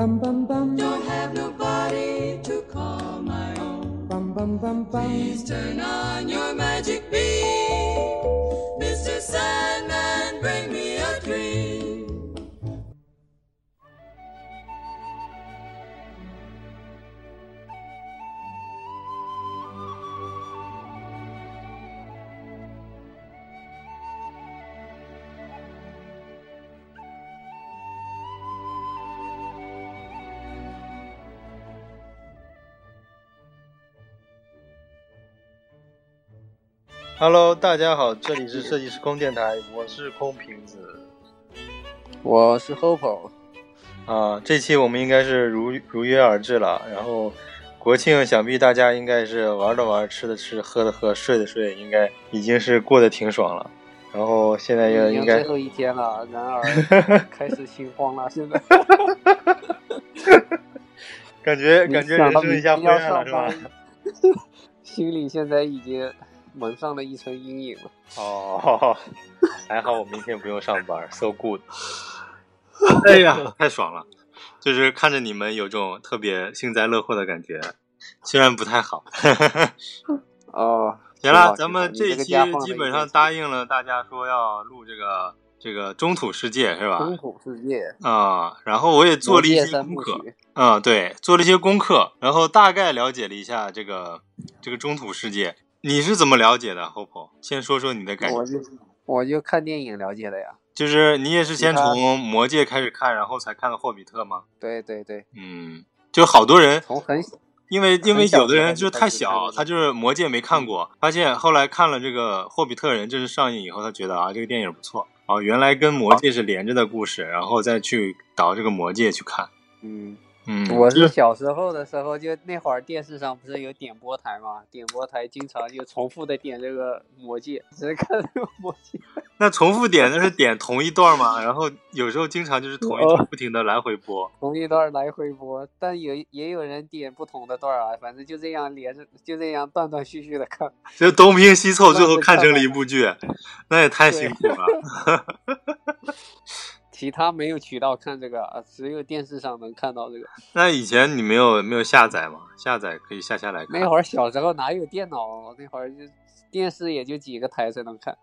Bum bum bum Don't have nobody to call my own. bum bum bum bum. Please turn on your magic beam, Mr. Sandman. 哈喽，大家好，这里是设计师空电台，我是空瓶子我是 Hope 啊。这期我们应该是如如约而至了，然后国庆想必大家应该是玩的玩，吃的吃，喝的喝，睡的睡，应该已经是过得挺爽了。然后现在也已经应该最后一天了，然而开始心慌了。现在感觉你感觉人生一下灰暗了，是吧？心里现在已经蒙上了一层阴影了。哦，还好我明天不用上班，so good。哎呀，太爽了！就是看着你们有种特别幸灾乐祸的感觉，虽然不太好。哦，行了，咱们这一期基本上答应了大家说要录这个这个中土世界是吧中？土世界啊、然后我也做了一些功课，嗯，对，做了一些功课，然后大概了解了一下这个这个中土世界。你是怎么了解的，Hopo？先说说你的感觉。我就我就看电影了解的呀。就是你也是先从魔戒开始看，然后才看的霍比特吗？对对对，嗯，就好多人从很因为因为有的人就是太小，他就是魔戒没看过，发现后来看了这个《霍比特人》就是上映以后，他觉得啊这个电影不错，哦原来跟魔戒是连着的故事，然后再去导这个魔戒去看。嗯，嗯，我是小时候的时候，就那会儿电视上不是有点播台嘛，点播台经常就重复的点这个魔戒，只看这个魔戒。那重复点那是点同一段嘛，然后有时候经常就是同一哦段不停的来回播。同一段来回播，但有也有人点不同的段啊，反正就这样连着，就这样断断续续的看。就东拼西凑，最后看成了一部剧，那也太辛苦了。其他没有渠道看这个啊，只有电视上能看到这个。那以前你没有没有下载吗？下载可以下下来看。那会儿小时候哪有电脑，那会儿就电视也就几个台才能看。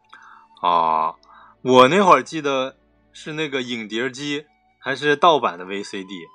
啊，我那会儿记得是那个影碟机，还是盗版的 VCD。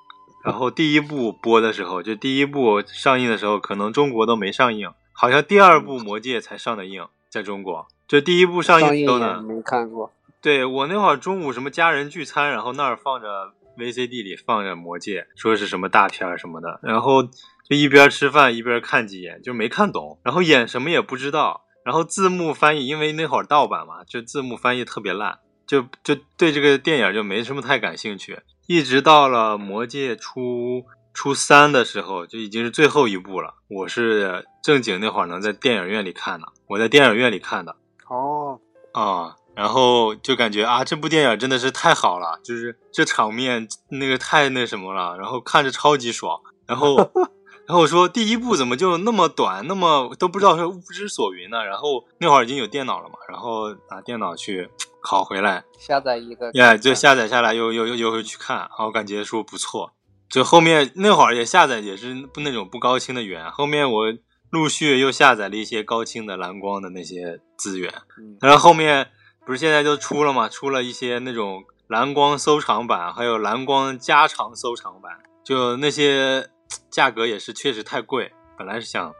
然后第一部播的时候，就第一部上映的时候，可能中国都没上映，好像第二部《魔戒》才上的映，在中国。就第一部上映上映也的时候呢，没看过。对我那会儿中午什么家人聚餐，然后那儿放着 VCD 里放着《魔戒》，说是什么大片儿什么的，然后就一边吃饭一边看几眼，就没看懂，然后演什么也不知道，然后字幕翻译，因为那会儿盗版嘛，就字幕翻译特别烂，就就对这个电影就没什么太感兴趣，一直到了《魔戒》初初三的时候，就已经是最后一部了。我是正经那会儿能在电影院里看的，我在电影院里看的。哦，啊，然后就感觉啊，这部电影真的是太好了，就是这场面那个太那什么了，然后看着超级爽。然后，然后我说第一部怎么就那么短，那么都不知道是不知所云呢？然后那会儿已经有电脑了嘛，然后拿电脑去 拷回来，下载一个。呀，就下载下来又又又又会去看，然后感觉说不错。就后面那会儿也下载也是不那种不高清的源，后面我陆续又下载了一些高清的蓝光的那些资源，嗯然后后面不是现在就出了嘛，出了一些那种蓝光收藏版，还有蓝光加长收藏版，就那些价格也是确实太贵，本来是想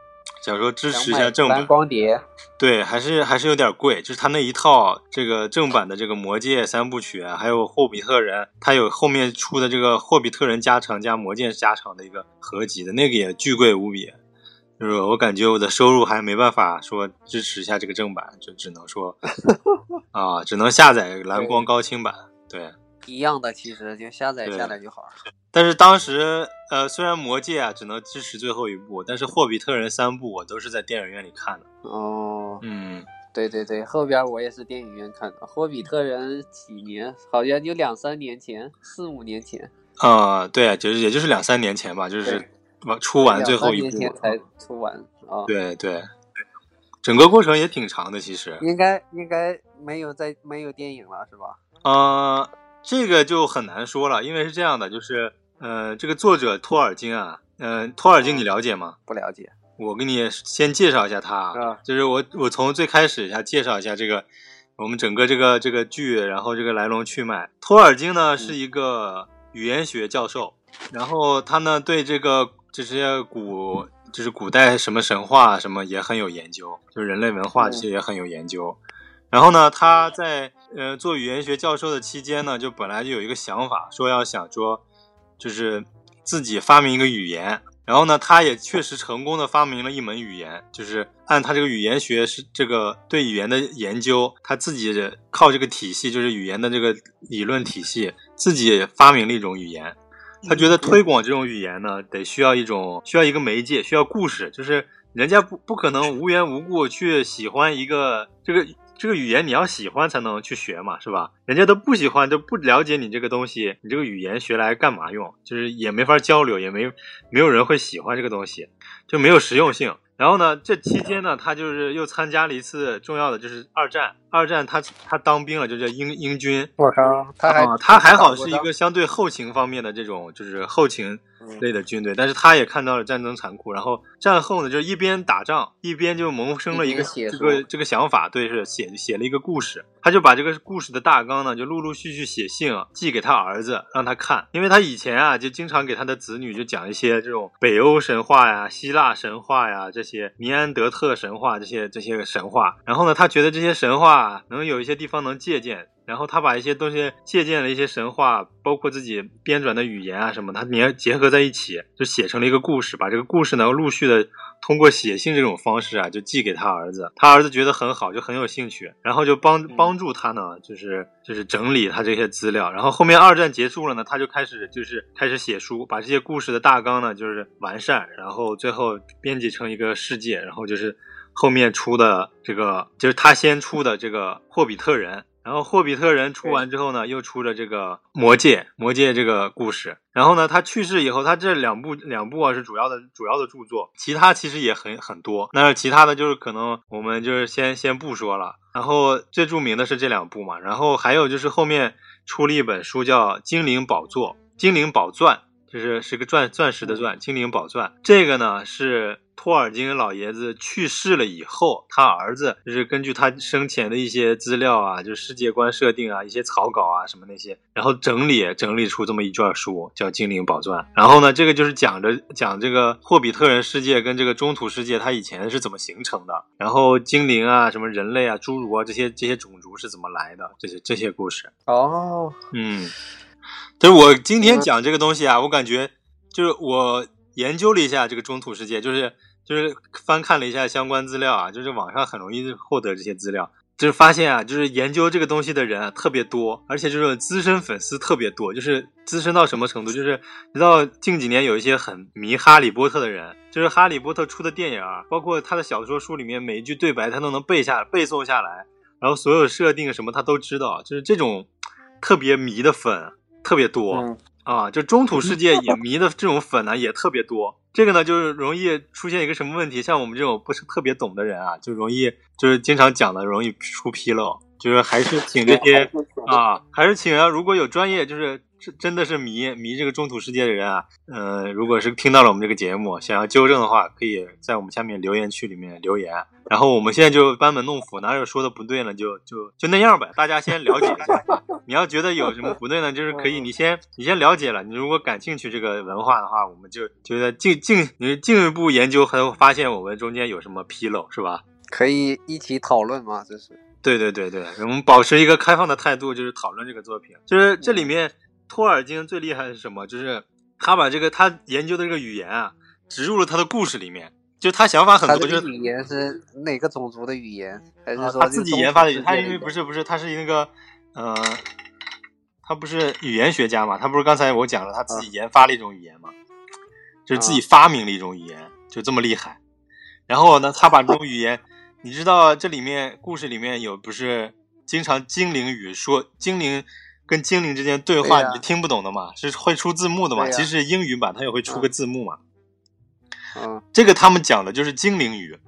想说支持一下正版蓝，光碟。对，还是还是有点贵。就是他那一套这个正版的这个《魔戒》三部曲啊，还有《霍比特人》，他有后面出的这个《霍比特人》加长加《魔戒》加长的一个合集的那个也巨贵无比。就是我感觉我的收入还没办法说支持一下这个正版，就只能说 啊，只能下载蓝光高清版。对，一样的，其实就下载下来就好了。但是当时，呃，虽然《魔戒》啊只能支持最后一部，但是《霍比特人》三部我都是在电影院里看的。哦，嗯，对对对，后边我也是电影院看的，《霍比特人》几年？好像就两三年前，四五年前，啊、对，就是也就是两三年前吧，就是对完出完最后一部前。才出完啊。对对，整个过程也挺长的，其实。应该应该没有在没有电影了是吧？呃，这个就很难说了，因为是这样的，就是呃，这个作者托尔金啊，呃，托尔金你了解吗？不了解。我给你先介绍一下他，啊就是我我从最开始一下介绍一下这个我们整个这个这个剧，然后这个来龙去脉。托尔金呢是一个语言学教授，然后他呢对这个这些古就是古代什么神话什么也很有研究，就是人类文化这些也很有研究。然后呢，他在呃做语言学教授的期间呢，就本来就有一个想法，说要想说，就是自己发明一个语言。然后呢，他也确实成功的发明了一门语言，就是按他这个语言学是这个对语言的研究，他自己靠这个体系，就是语言的这个理论体系，自己发明了一种语言。他觉得推广这种语言呢，得需要一种需要一个媒介，需要故事，就是人家不不可能无缘无故去喜欢一个这个这个语言，你要喜欢才能去学嘛，是吧？人家都不喜欢，都不了解你这个东西，你这个语言学来干嘛用？就是也没法交流，也没没有人会喜欢这个东西，就没有实用性。然后呢，这期间呢，他就是又参加了一次重要的，就是二战。二战他他当兵了，就叫英英军。我靠，他还、啊，他还好是一个相对后勤方面的这种，就是后勤类的军队，但是他也看到了战争残酷，然后战后呢，就一边打仗一边就萌生了一个这个这个想法，对，是写写了一个故事，他就把这个故事的大纲呢，就陆陆续续写信啊，寄给他儿子让他看，因为他以前啊就经常给他的子女就讲一些这种北欧神话呀、希腊神话呀这些尼安德特神话这些这些神话，然后呢，他觉得这些神话能有一些地方能借鉴，然后他把一些东西借鉴了一些神话，包括自己编撰的语言啊什么，他连结合在一起，就写成了一个故事。把这个故事呢，陆续的通过写信这种方式啊，就寄给他儿子。他儿子觉得很好，就很有兴趣，然后就帮帮助他呢，就是就是整理他这些资料。然后后面二战结束了呢，他就开始就是开始写书，把这些故事的大纲呢，就是完善，然后最后编辑成一个世界，然后就是。后面出的这个就是他先出的这个《霍比特人》，然后《霍比特人》出完之后呢，又出了这个《魔戒》，《魔戒》这个故事。然后呢，他去世以后，他这两部两部啊是主要的主要的著作，其他其实也很很多。那其他的就是可能我们就是先先不说了。然后最著名的是这两部嘛，然后还有就是后面出了一本书叫《精灵宝座》，《精灵宝钻》。就是是个钻钻石的钻，精灵宝钻。这个呢是托尔金老爷子去世了以后，他儿子就是根据他生前的一些资料啊，就世界观设定啊，一些草稿啊什么那些，然后整理整理出这么一卷书，叫《精灵宝钻》。然后呢，这个就是讲着讲这个霍比特人世界跟这个中土世界它以前是怎么形成的，然后精灵啊、什么人类啊、侏儒啊这些这些种族是怎么来的，这些这些故事。哦，嗯，就是我今天讲这个东西啊，我感觉就是我研究了一下这个中土世界，就是就是翻看了一下相关资料啊，就是网上很容易获得这些资料，就是发现啊，就是研究这个东西的人啊特别多，而且就是资深粉丝特别多，就是资深到什么程度，就是你知道近几年有一些很迷哈利波特的人，就是哈利波特出的电影啊，包括他的小说书里面每一句对白他都能背下背诵下来，然后所有设定什么他都知道，就是这种特别迷的粉。特别多、嗯啊，就中土世界也迷的这种粉呢也特别多。这个呢，就是容易出现一个什么问题？像我们这种不是特别懂的人啊，就容易就是经常讲的容易出纰漏。就是还是请这些啊，还是请啊，如果有专业就是真真的是迷迷这个中土世界的人啊，呃，如果是听到了我们这个节目，想要纠正的话，可以在我们下面留言区里面留言。然后我们现在就班门弄斧，哪有说的不对呢？就就就那样呗，大家先了解一下。你要觉得有什么不对呢，就是可以你先你先了解了。你如果感兴趣这个文化的话，我们就觉得进进你进一步研究，还会发现我们中间有什么纰漏，是吧？可以一起讨论吗？这是对对对对，我们保持一个开放的态度，就是讨论这个作品。就是这里面托尔金最厉害的是什么？就是他把这个他研究的这个语言啊，植入了他的故事里面。就他想法很多，就是语言是哪个种族的语言？还是说啊他自己研发的语言？他因为不是不是，他是那个呃，他不是语言学家嘛？他不是刚才我讲了，他自啊己研发了一种语言嘛，就是自己发明了一种语言，就这么厉害。然后呢，他把这种语言，你知道这里面故事里面有不是经常精灵语说精灵跟精灵之间对话，你听不懂的嘛，是会出字幕的嘛？其实英语版它也会出个字幕嘛。嗯这个他们讲的就是精灵语，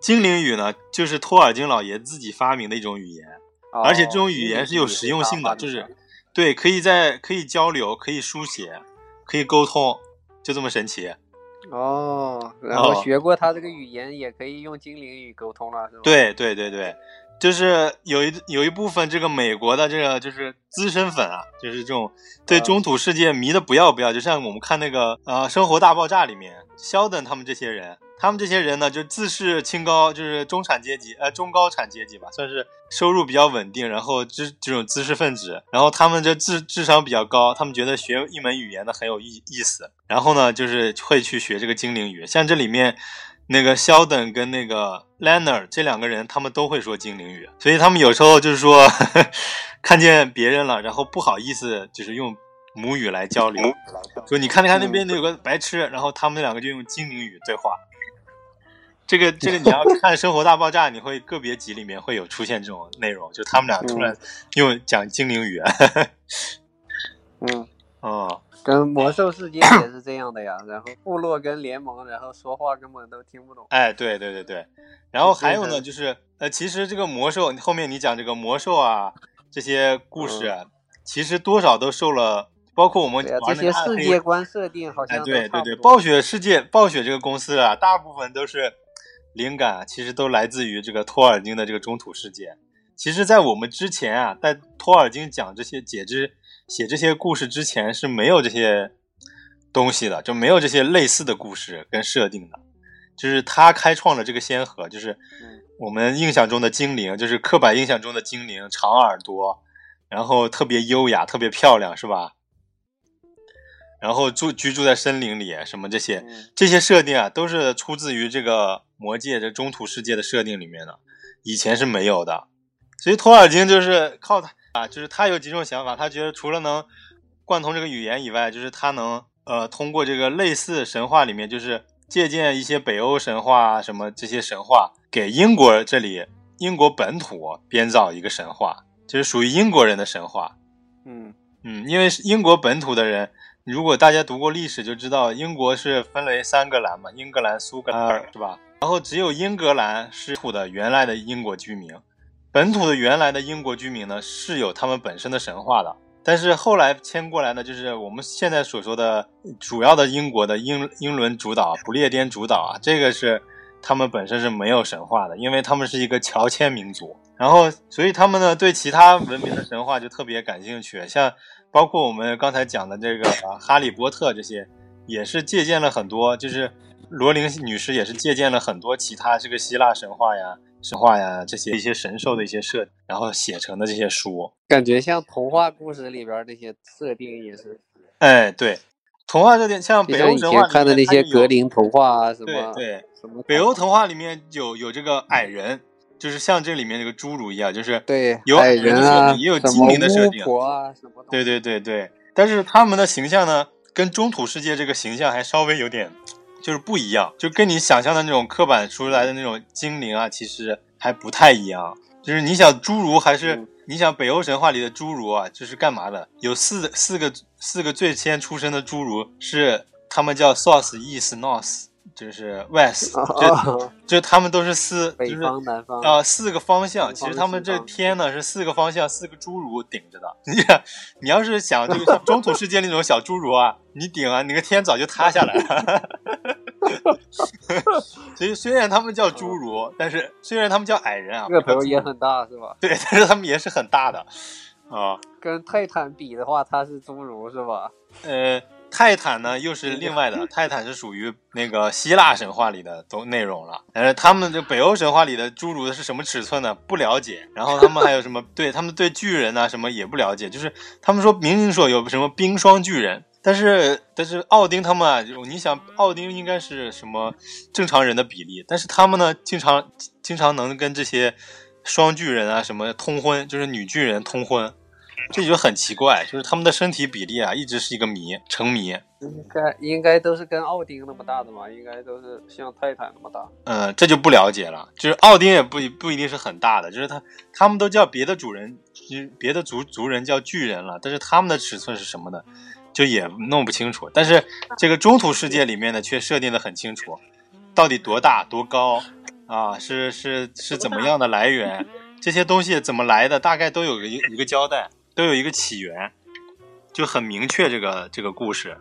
精灵语呢就是托尔金老爷自己发明的一种语言。哦而且这种语言是有实用性的，就是对，可以在可以交流，可以书写，可以沟通，就这么神奇。哦，然后哦学过他这个语言，也可以用精灵语沟通了，是吧？，对对对对，就是有一有一部分这个美国的这个就是资深粉啊，就是这种对啊中土世界迷的不要不要，就像我们看那个呃《生活大爆炸》里面，肖登他们这些人，他们这些人呢就自视清高，就是中产阶级，呃中高产阶级吧，算是收入比较稳定，然后这这种知识分子，然后他们这智智商比较高，他们觉得学一门语言呢很有意意思，然后呢就是会去学这个精灵语，像这里面。那个肖登跟那个 Leonard 这两个人，他们都会说精灵语，所以他们有时候就是说 看见别人了，然后不好意思，就是用母语来交流，说你看没看那边有个白痴，然后他们两个就用精灵语对话。这个这个你要看《生活大爆炸》，你会个别集里面会有出现这种内容，就他们俩突然用讲精灵语。嗯，哦，跟魔兽世界也是这样的呀。然后部落跟联盟，然后说话根本都听不懂。哎，对对对对，然后还有呢，就是呃，其实这个魔兽后面你讲这个魔兽啊，这些故事啊，其实多少都受了，包括我们这些世界观设定好哎，像哎对对对，暴雪世界，暴雪这个公司啊，大部分都是灵感，其实都来自于这个托尔金的这个中土世界。其实，在我们之前啊，在托尔金讲这些解之写这些故事之前是没有这些东西的，就没有这些类似的故事跟设定的。就是他开创了这个先河，就是嗯我们印象中的精灵，就是刻板印象中的精灵，长耳朵，然后特别优雅，特别漂亮，是吧？然后住居住在森林里，什么这些嗯这些设定啊，都是出自于这个魔界这中土世界的设定里面的，以前是没有的。所以托尔金就是靠他啊，就是他有几种想法，他觉得除了能贯通这个语言以外，就是他能呃通过这个类似神话里面，就是借鉴一些北欧神话啊什么这些神话，给英国这里英国本土编造一个神话，就是属于英国人的神话。嗯嗯，因为是英国本土的人，如果大家读过历史就知道，英国是分为三个兰嘛，英格兰、苏格兰是吧？然后只有英格兰是土的原来的英国居民，本土的原来的英国居民呢是有他们本身的神话的，但是后来迁过来呢，就是我们现在所说的主要的英国的英英伦主导、不列颠主导啊，这个是他们本身是没有神话的，因为他们是一个乔迁民族，然后所以他们呢对其他文明的神话就特别感兴趣，像包括我们刚才讲的这个啊哈利波特这些，也是借鉴了很多，就是罗琳女士也是借鉴了很多其他这个希腊神话呀。神话呀，这些一些神兽的一些设，然后写成的这些书，感觉像童话故事里边儿那些设定也是，哎，对，童话设定像北欧神话的那些格林，童话啊，什么对对，什么北欧童话里面有有这个矮人，就是像这里面这个侏儒一样，就是对有矮矮人啊，也有精灵的设定，婆啊，什么。对对对对，但是他们的形象呢，跟中土世界这个形象还稍微有点就是不一样，就跟你想象的那种刻板出来的那种精灵啊，其实还不太一样。就是你想侏儒还是、嗯你想北欧神话里的侏儒啊，就是干嘛的？有四四个四个最先出生的侏儒是他们叫 Source、Is、North，就是 West，就啊，就他们都是四，北就是方南方啊、四个方向，其实他们这天呢是四个方向，四个侏儒顶着的。你，你要是想这个像中土世界那种小侏儒啊，你顶啊，你个天早就塌下来了。所以虽然他们叫侏儒，但是虽然他们叫矮人啊，个不叫侏儒头也很大是吧？对，但是他们也是很大的啊。跟泰坦比的话，他是侏儒是吧？呃，泰坦呢又是另外的，泰坦是属于那个希腊神话里的都内容了。呃，他们这北欧神话里的侏儒是什么尺寸呢？不了解。然后他们还有什么？对他们对巨人啊什么也不了解，就是他们说明明说有什么冰霜巨人。但是，但是奥丁他们啊，就你想，奥丁应该是什么正常人的比例，但是他们呢，经常经常能跟这些双巨人啊什么通婚，就是女巨人通婚，这就很奇怪，就是他们的身体比例啊，一直是一个谜，成谜。应该应该都是跟奥丁那么大的嘛，应该都是像泰坦那么大。嗯，这就不了解了。就是奥丁也不不一定是很大的，就是他他们都叫别的主人，就别的族族人叫巨人了，但是他们的尺寸是什么的，就也弄不清楚。但是这个中土世界里面呢，却设定的很清楚，到底多大多高啊，是是是怎么样的来源，这些东西怎么来的，大概都有一个一个交代，都有一个起源，就很明确这个这个故事。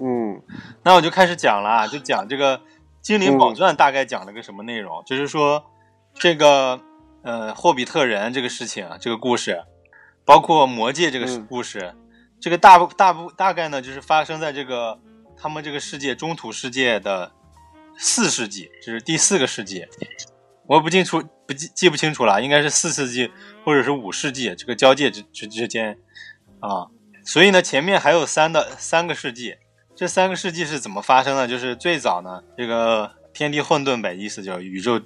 嗯。那我就开始讲了啊，就讲这个《精灵宝钻》大概讲了个什么内容，就是说这个呃霍比特人这个事情，这个故事，包括魔界这个嗯。故事，这个大部大部大概呢就是发生在这个他们这个世界中土世界的四世纪，就是第四个世纪，我不清楚不记记不清楚了，应该是四世纪或者是五世纪这个交界之之之间啊，所以呢前面还有三的三个世纪。这三个世纪是怎么发生的？就是最早呢，这个天地混沌呗，意思就是宇宙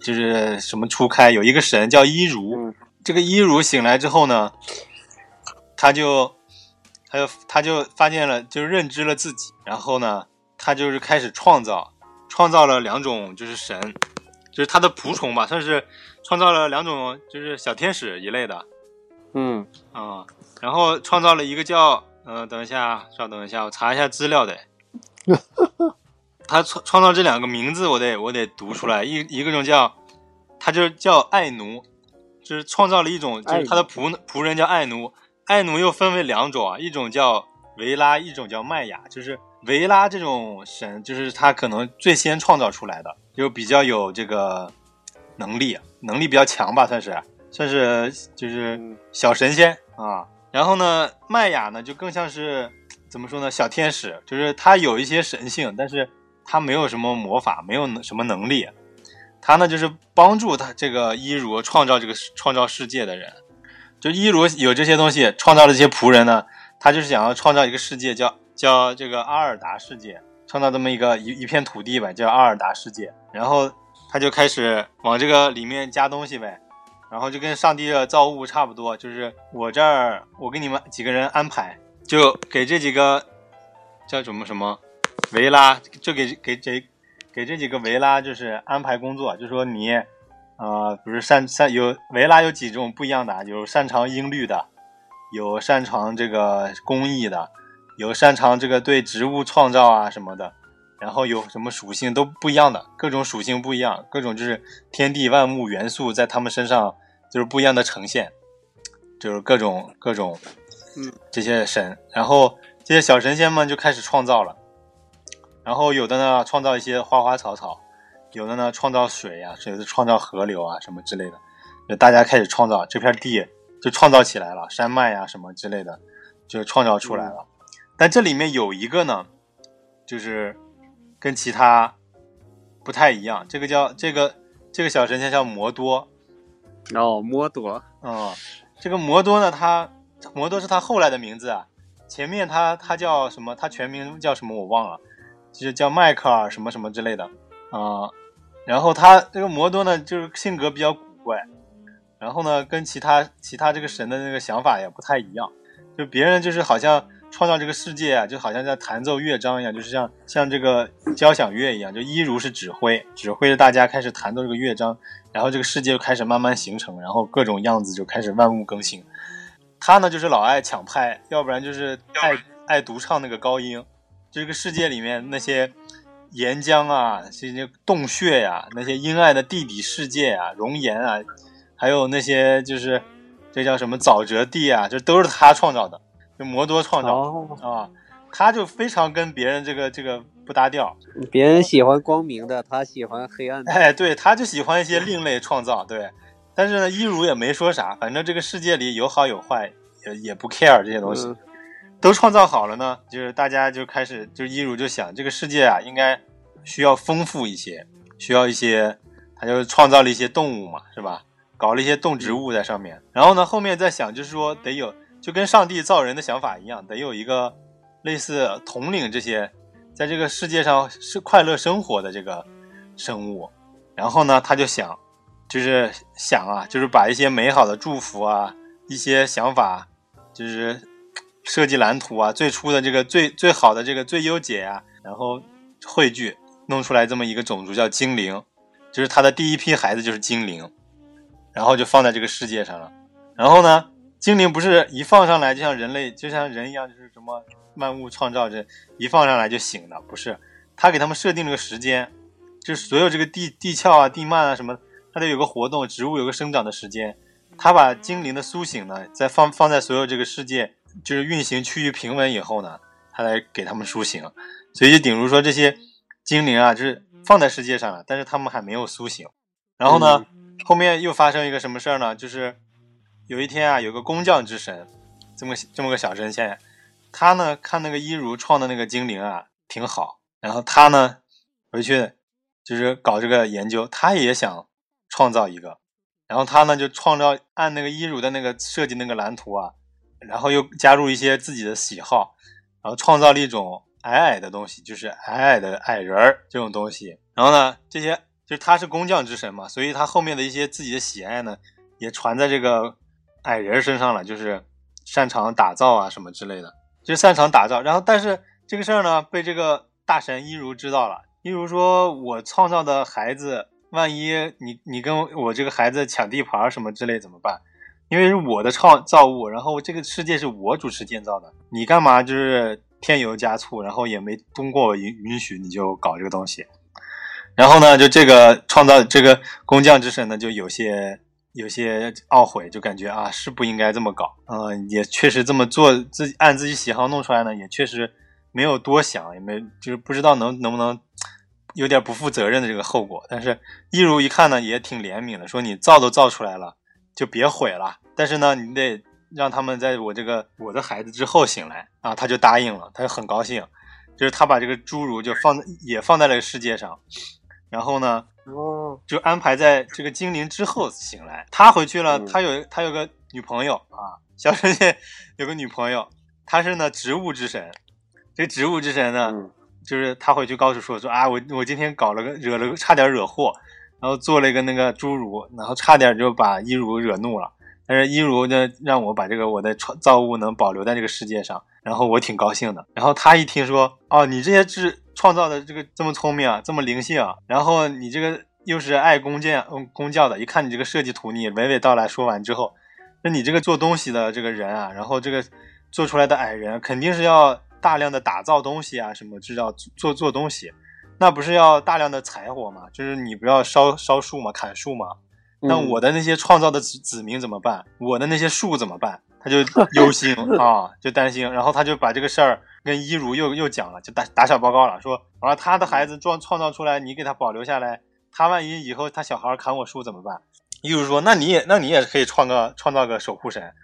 就是什么初开，有一个神叫伊如，嗯这个伊如醒来之后呢，他就他就他就发现了，就认知了自己，然后呢，他就是开始创造，创造了两种就是神，就是他的仆从吧，算是创造了两种就是小天使一类的，嗯啊、然后创造了一个叫，呃，等一下，稍等一下，我查一下资料得。他创创造这两个名字，我得我得读出来。一一个种叫，他就叫爱奴，就是创造了一种，就是他的仆仆人叫爱奴。爱奴又分为两种啊，一种叫维拉，一种叫麦雅。就是维拉这种神，就是他可能最先创造出来的，就比较有这个能力，能力比较强吧，算是算是就是嗯小神仙啊。然后呢，麦雅呢就更像是怎么说呢，小天使，就是他有一些神性，但是他没有什么魔法，没有什么能力。他呢就是帮助他这个伊如创造这个创造世界的人。就伊如有这些东西，创造了这些仆人呢，他就是想要创造一个世界，叫叫这个阿尔达世界，创造这么一个一一片土地呗，叫阿尔达世界。然后他就开始往这个里面加东西呗，然后就跟上帝的造物差不多，就是我这儿我给你们几个人安排，就给这几个叫什么什么维拉，就给给这给这几个维拉就是安排工作，就说你呃，不是擅擅有维拉有几种不一样的啊，有擅长音律的，有擅长这个工艺的，有擅长这个对植物创造啊什么的，然后有什么属性都不一样的，各种属性不一样，各种就是天地万物元素在他们身上就是不一样的呈现，就是各种各种，嗯，这些神，然后这些小神仙们就开始创造了，然后有的呢创造一些花花草草。有的呢创造水呀、有的创造河流啊什么之类的，就大家开始创造这片地就创造起来了，山脉呀、什么之类的就创造出来了。但这里面有一个呢，就是跟其他不太一样，这个叫这个这个小神仙叫摩多，哦，摩多，嗯，这个摩多呢，他摩多是他后来的名字啊，前面他他叫什么？他全名叫什么我忘了，就是叫迈克尔什么什么之类的啊、然后他这个摩多呢，就是性格比较古怪，然后呢，跟其他其他这个神的那个想法也不太一样，就别人就是好像创造这个世界啊，就好像在弹奏乐章一样，就是像像这个交响乐一样，就一如是指挥，指挥着大家开始弹奏这个乐章，然后这个世界就开始慢慢形成，然后各种样子就开始万物更新。他呢就是老爱抢拍，要不然就是爱爱独唱那个高音。这个世界里面那些岩浆啊，这些洞穴呀、那些阴暗的地底世界啊，熔岩啊，还有那些就是这叫什么沼泽地啊，这都是他创造的，就魔多创造哦，啊。他就非常跟别人这个这个不搭调，别人喜欢光明的，他喜欢黑暗的。哎，对，他就喜欢一些另类创造，对。但是呢，一如也没说啥，反正这个世界里有好有坏，也也不 care 这些东西，嗯都创造好了呢，就是大家就开始，就一如就想，这个世界啊，应该需要丰富一些，需要一些，他就创造了一些动物嘛，是吧？搞了一些动植物在上面，然后呢，后面再想，就是说得有，就跟上帝造人的想法一样，得有一个类似统领这些，在这个世界上是快乐生活的这个生物。然后呢，他就想，就是想啊，就是把一些美好的祝福啊，一些想法就是设计蓝图啊，最初的这个最最好的这个最优解啊，然后汇聚弄出来这么一个种族叫精灵，就是他的第一批孩子就是精灵，然后就放在这个世界上了。然后呢，精灵不是一放上来就像人类就像人一样，就是什么万物创造这一放上来就醒了，不是，他给他们设定了个时间，就是所有这个地地壳啊、地幔啊什么，它得有个活动，植物有个生长的时间。他把精灵的苏醒呢，再放放在所有这个世界就是运行趋于平稳以后呢，他来给他们苏醒。所以就顶如说这些精灵啊，就是放在世界上了，但是他们还没有苏醒。然后呢，后面又发生一个什么事儿呢？就是有一天啊，有个工匠之神，这么这么个小神仙，他呢看那个伊如创的那个精灵啊挺好，然后他呢回去就是搞这个研究，他也想创造一个。然后他呢就创造按那个伊如的那个设计那个蓝图啊，然后又加入一些自己的喜好，然后创造了一种矮矮的东西，就是矮矮的矮人儿这种东西。然后呢，这些就是他是工匠之神嘛，所以他后面的一些自己的喜爱呢，也传在这个矮人身上了，就是擅长打造啊什么之类的，就擅长打造。然后但是这个事儿呢，被这个大神伊如知道了，伊如说我创造的孩子。万一你你跟我这个孩子抢地盘什么之类怎么办？因为是我的创造物，然后这个世界是我主持建造的，你干嘛就是添油加醋，然后也没通过允允许你就搞这个东西，然后呢，就这个创造这个工匠之神呢，就有些有些懊悔，就感觉啊是不应该这么搞，嗯，也确实这么做，自己按自己喜好弄出来呢，也确实没有多想，也没就是不知道能能不能。有点不负责任的这个后果，但是一如一看呢，也挺怜悯的，说你造都造出来了，就别毁了。但是呢，你得让他们在我这个我的孩子之后醒来啊，他就答应了，他就很高兴，就是他把这个侏儒就放也放在了世界上，然后呢，哦，就安排在这个精灵之后醒来。他回去了，他有他有个女朋友啊，小神仙有个女朋友，他是呢植物之神，这个植物之神呢。就是他回去告诉说说啊，我我今天搞了个惹了个差点惹祸，然后做了一个那个侏儒，然后差点就把伊如惹怒了。但是伊如呢，让我把这个我的创造物能保留在这个世界上，然后我挺高兴的。然后他一听说哦，你这些智创造的这个这么聪明啊，这么灵性啊，然后你这个又是爱工匠嗯工匠的，一看你这个设计图，你娓娓道来说完之后，那你这个做东西的这个人啊，然后这个做出来的矮人肯定是要。大量的打造东西啊，什么知道做做东西，那不是要大量的柴火吗？就是你不要烧烧树嘛？砍树嘛？那我的那些创造的子子民怎么办？我的那些树怎么办？他就忧心 啊，就担心，然后他就把这个事儿跟一如又又讲了，就打打小报告了，说完了，他的孩子创创造出来，你给他保留下来，他万一以后他小孩砍我树怎么办？一如说，那你也那你也可以创个创造个守护神，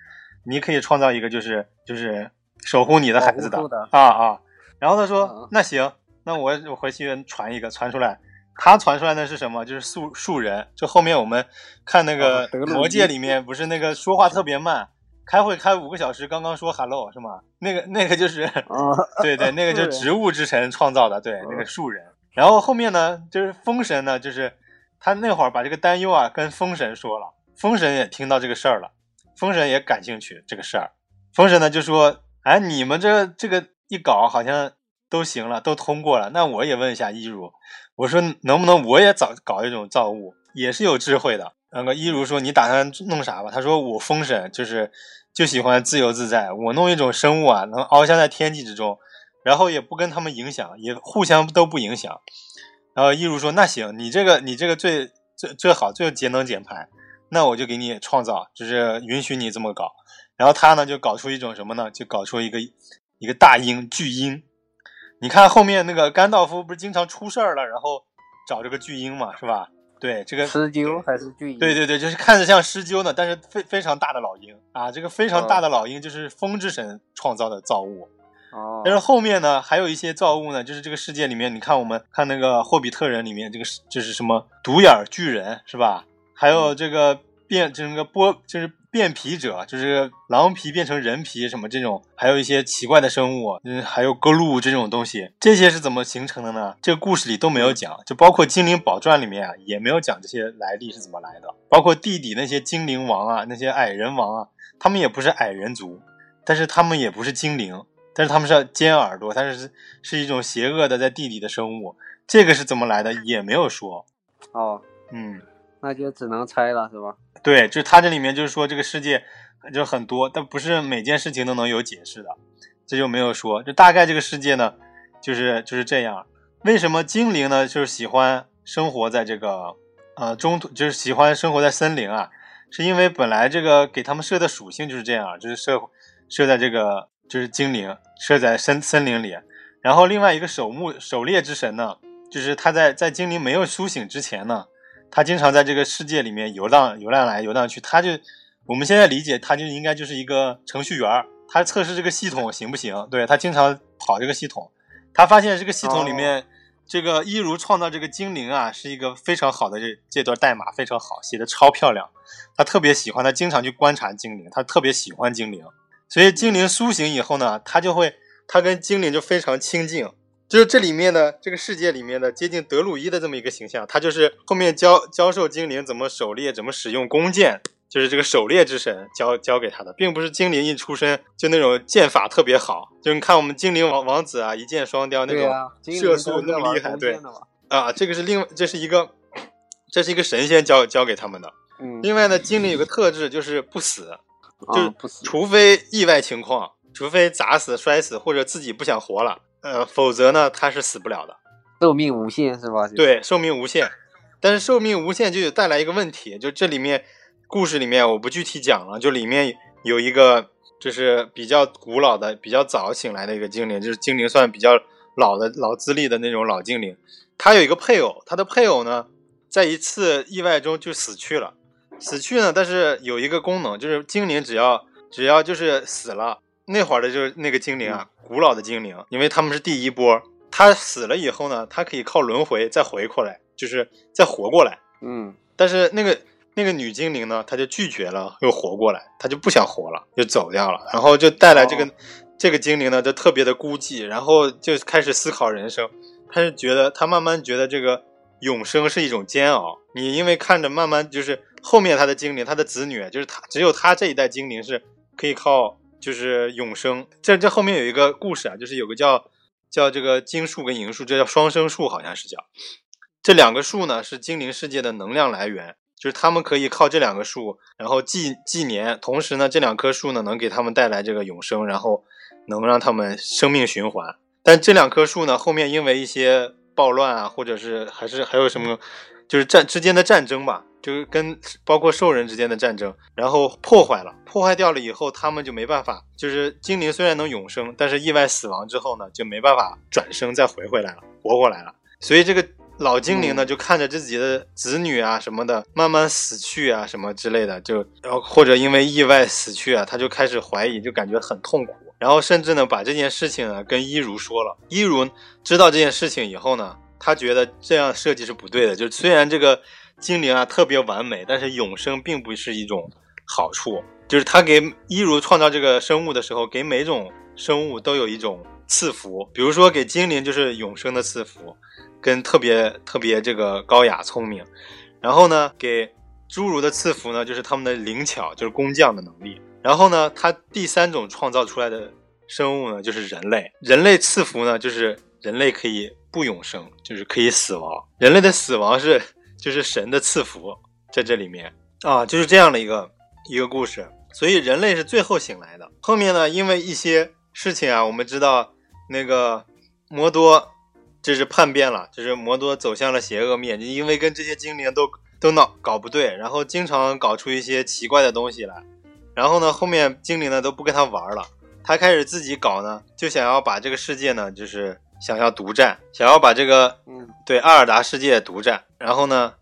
你可以创造一个就是就是。守护你的孩子的啊啊，然后他说那行，那我我回去传一个传出来，他传出来的是什么？就是树树人。就后面我们看那个魔界里面，不是那个说话特别慢，开会开五个小时，刚刚说 hello 是吗？那个那个就是 对对，那个就是植物之神创造的，对那个树人。然后后面呢，就是风神呢，就是他那会儿把这个担忧啊跟风神说了，风神也听到这个事儿了，风神也感兴趣这个事儿，风神呢就说。哎，你们这这个一搞好像都行了，都通过了。那我也问一下一如，我说能不能我也早搞一种造物，也是有智慧的。那个一如说你打算弄啥吧？他说我封神就是就喜欢自由自在，我弄一种生物啊，能翱翔在天际之中，然后也不跟他们影响，也互相都不影响。然后一如说那行，你这个你这个最最最好最节能减排，那我就给你创造，就是允许你这么搞。然后他呢就搞出一种什么呢？就搞出一个一个大鹰巨鹰。你看后面那个甘道夫不是经常出事儿了，然后找这个巨鹰嘛，是吧？对，这个狮鹫还是巨鹰？对对对，就是看着像狮鹫呢，但是非非常大的老鹰啊。这个非常大的老鹰就是风之神创造的造物。哦。但是后面呢还有一些造物呢，就是这个世界里面，你看我们看那个霍比特人里面，这个是就是什么独眼巨人是吧？还有这个变就是那个波就是。变皮者就是狼皮变成人皮什么这种，还有一些奇怪的生物，嗯，还有格鲁这种东西，这些是怎么形成的呢？这个故事里都没有讲，就包括《精灵宝传》里面啊，也没有讲这些来历是怎么来的。包括地底那些精灵王啊，那些矮人王啊，他们也不是矮人族，但是他们也不是精灵，但是他们是尖耳朵，但是是一种邪恶的在地底的生物。这个是怎么来的也没有说。哦，嗯，那就只能猜了，是吧？对，就是他这里面就是说这个世界就很多，但不是每件事情都能有解释的，这就没有说。就大概这个世界呢，就是就是这样。为什么精灵呢？就是喜欢生活在这个呃中途，就是喜欢生活在森林啊，是因为本来这个给他们设的属性就是这样，就是设设在这个就是精灵设在森森林里。然后另外一个守墓狩猎之神呢，就是他在在精灵没有苏醒之前呢。他经常在这个世界里面游荡、游荡来、游荡去。他就我们现在理解，他就应该就是一个程序员，他测试这个系统行不行？对他经常跑这个系统，他发现这个系统里面，这个一如创造这个精灵啊，是一个非常好的这这段代码非常好，写的超漂亮。他特别喜欢，他经常去观察精灵，他特别喜欢精灵。所以精灵苏醒以后呢，他就会，他跟精灵就非常亲近。就是这里面的这个世界里面的接近德鲁伊的这么一个形象，他就是后面教教授精灵怎么狩猎，怎么使用弓箭，就是这个狩猎之神教教给他的，并不是精灵一出生就那种剑法特别好，就你看我们精灵王王子啊，一箭双雕那种射速那么厉害，对啊，这个是另这是一个这是一个神仙教教给他们的。嗯，另外呢，精灵有个特质就是不死，就是除非意外情况，除非砸死、摔死或者自己不想活了，呃，否则呢，他是死不了的。寿命无限是吧？，对，寿命无限，但是寿命无限就有带来一个问题，就这里面故事里面我不具体讲了，就里面有一个就是比较古老的、比较早醒来的一个精灵，就是精灵算比较老的老资历的那种老精灵，他有一个配偶，他的配偶呢在一次意外中就死去了，死去呢，但是有一个功能，就是精灵只要只要就是死了，那会儿的就是那个精灵啊，古老的精灵，因为他们是第一波，他死了以后呢，他可以靠轮回再回过来，就是再活过来。嗯，但是那个那个女精灵呢，她就拒绝了，又活过来，她就不想活了，就走掉了，然后就带来这个、哦这个精灵呢，就特别的孤寂，然后就开始思考人生。他是觉得，他慢慢觉得这个永生是一种煎熬。你因为看着慢慢就是后面他的精灵，他的子女，就是他只有他这一代精灵是可以靠就是永生。这这后面有一个故事啊，就是有个叫叫这个金树跟银树，这叫双生树，好像是叫。这两个树呢是精灵世界的能量来源，就是他们可以靠这两个树，然后纪纪年，同时呢这两棵树呢能给他们带来这个永生，然后能让他们生命循环。但这两棵树呢后面因为一些暴乱啊，或者是还是还有什么，就是战之间的战争吧，就是跟包括兽人之间的战争，然后破坏了，破坏掉了以后，他们就没办法，就是精灵虽然能永生，但是意外死亡之后呢，就没办法转生再回回来了，活过来了。所以这个老精灵呢，就看着自己的子女啊什么的慢慢死去啊什么之类的，就然后或者因为意外死去啊，他就开始怀疑，就感觉很痛苦。然后甚至呢，把这件事情呢跟伊如说了。伊如知道这件事情以后呢，他觉得这样设计是不对的。就是虽然这个精灵啊特别完美，但是永生并不是一种好处。就是他给一如创造这个生物的时候，给每种生物都有一种赐福，比如说给精灵就是永生的赐福，跟特别特别这个高雅聪明。然后呢，给侏儒的赐福呢，就是他们的灵巧，就是工匠的能力。然后呢，他第三种创造出来的生物呢，就是人类。人类赐福呢，就是人类可以不永生，就是可以死亡。人类的死亡是就是神的赐福，在这里面啊，就是这样的一个一个故事。所以人类是最后醒来的。后面呢，因为一些事情啊，我们知道那个摩多这是叛变了，就是摩多走向了邪恶面，就因为跟这些精灵都都闹搞不对，然后经常搞出一些奇怪的东西来。然后呢，后面精灵呢都不跟他玩了，他开始自己搞呢，就想要把这个世界呢，就是想要独占，想要把这个嗯对阿尔达世界独占。然后呢，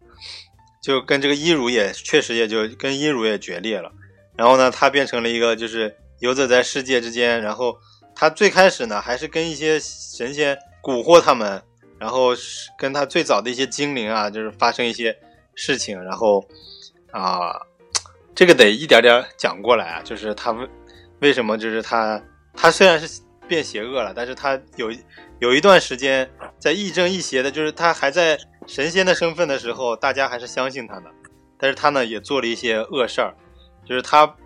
就跟这个伊鲁也确实也就跟伊鲁也决裂了。然后呢，他变成了一个就是游走在世界之间。然后他最开始呢，还是跟一些神仙蛊惑他们，然后是跟他最早的一些精灵啊，就是发生一些事情。然后啊、这个得一点点讲过来啊，就是他为为什么就是他他虽然是变邪恶了，但是他有有一段时间在亦正亦邪的，就是他还在神仙的身份的时候，大家还是相信他的，但是他呢也做了一些恶事儿，就是他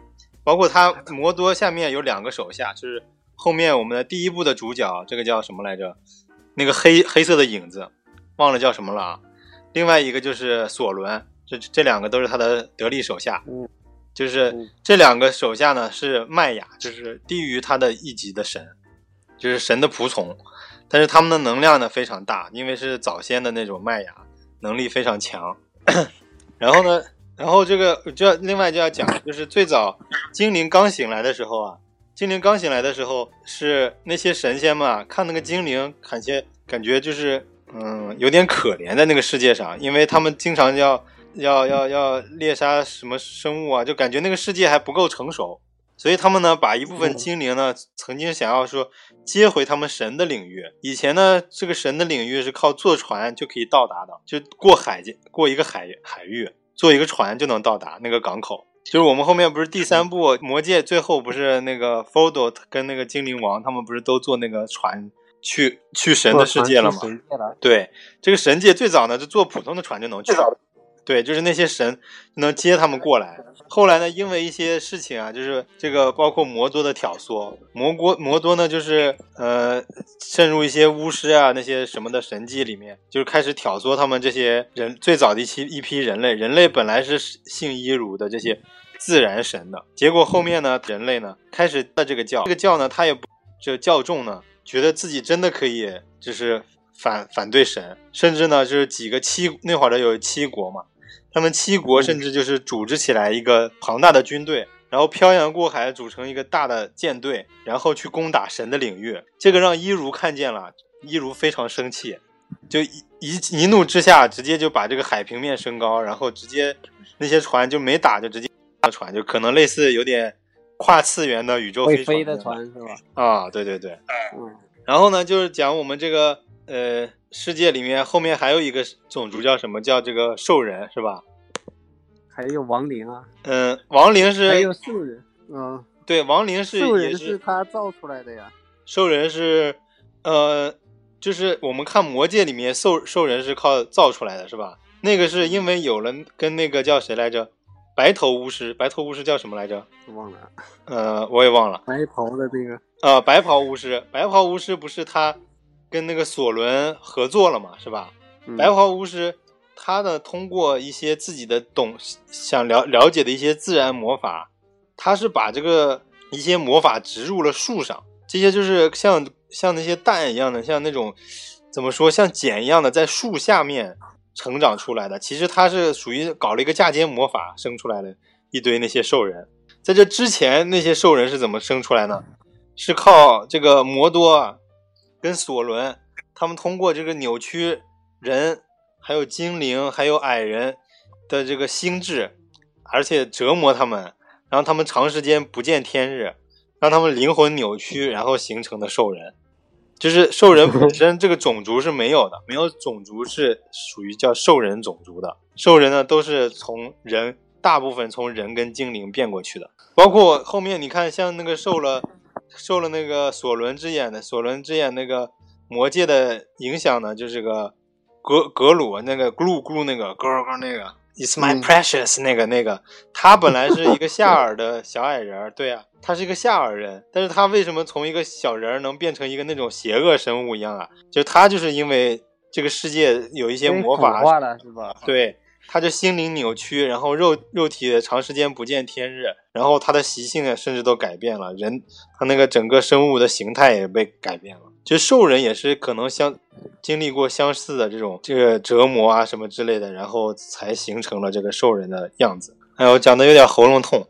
包括他摩多下面有两个手下，就是后面我们的第一部的主角，这个叫什么来着？那个黑黑色的影子，忘了叫什么了啊。另外一个就是索伦，这这两个都是他的得力手下。嗯，就是嗯这两个手下呢是麦雅，就是低于他的一级的神，就是神的仆从。但是他们的能量呢非常大，因为是早先的那种麦芽，能力非常强。然后呢，然后这个就要另外就要讲，就是最早精灵刚醒来的时候啊，精灵刚醒来的时候是那些神仙嘛，看那个精灵，感觉感觉就是嗯有点可怜在那个世界上，因为他们经常要要要要猎杀什么生物啊，就感觉那个世界还不够成熟，所以他们呢把一部分精灵呢曾经想要说接回他们神的领域。以前呢这个神的领域是靠坐船就可以到达的，就过海界过一个海海域，坐一个船就能到达那个港口。就是我们后面不是第三部《魔戒》最后不是那个 Frodo 跟那个精灵王他们不是都坐那个船去去神的世界了吗？对，这个神界最早呢，就坐普通的船就能去。对，就是那些神能接他们过来。后来呢，因为一些事情啊，就是这个包括摩多的挑唆，摩国摩多呢，就是呃渗入一些巫师啊那些什么的神迹里面，就是开始挑唆他们这些人最早的一期一批人类。人类本来是信伊鲁的这些自然神的，结果后面呢，人类呢开始的这个教，这个教呢，他也不就教众呢，觉得自己真的可以就是反反对神，甚至呢就是几个七那会儿的有七国嘛，他们七国甚至就是组织起来一个庞大的军队，然后漂洋过海组成一个大的舰队，然后去攻打神的领域。这个让伊如看见了，伊如非常生气，就一一一怒之下直接就把这个海平面升高，然后直接那些船就没打就直接船就可能类似有点跨次元的宇宙飞船飞的船船是吧？啊，对对对。嗯，然后呢，就是讲我们这个呃世界里面后面还有一个种族叫什么？叫这个兽人是吧？还有亡灵啊，嗯，亡灵是还有兽人，嗯，对，亡灵是兽人也是他造出来的呀。兽人是呃，就是我们看魔界里面兽兽人是靠造出来的是吧？那个是因为有了跟那个叫谁来着？白头巫师，白头巫师叫什么来着？忘了，呃，我也忘了。白袍的那个，呃，白袍巫师，白袍巫师不是他跟那个索伦合作了嘛，是吧？嗯白袍巫师，他呢通过一些自己的懂想了了解的一些自然魔法，他是把这个一些魔法植入了树上，这些就是像像那些蛋一样的，像那种怎么说，像茧一样的在树下面成长出来的。其实他是属于搞了一个嫁接魔法生出来的一堆那些兽人。在这之前，那些兽人是怎么生出来呢？是靠这个魔多啊，跟索伦他们通过这个扭曲人、还有精灵、还有矮人的这个心智，而且折磨他们，让他们长时间不见天日，让他们灵魂扭曲，然后形成的兽人。就是兽人本身这个种族是没有的，没有种族是属于叫兽人种族的。兽人呢都是从人，大部分从人跟精灵变过去的。包括后面你看，像那个受了受了那个索伦之眼的索伦之眼那个魔界的影响呢，就是个格格鲁那个咕噜咕噜那个咯咯那个 It's my 嗯 precious 那个那个，他本来是一个夏尔的小矮人儿，对啊，他是一个夏尔人，但是他为什么从一个小人儿能变成一个那种邪恶生物一样啊？就他就是因为这个世界有一些魔法了是吧？对，他就心灵扭曲，然后肉肉体长时间不见天日，然后他的习性啊，甚至都改变了，人他那个整个生物的形态也被改变了。就兽人也是可能相经历过相似的这种这个折磨啊什么之类的，然后才形成了这个兽人的样子。哎，我讲的有点喉咙痛。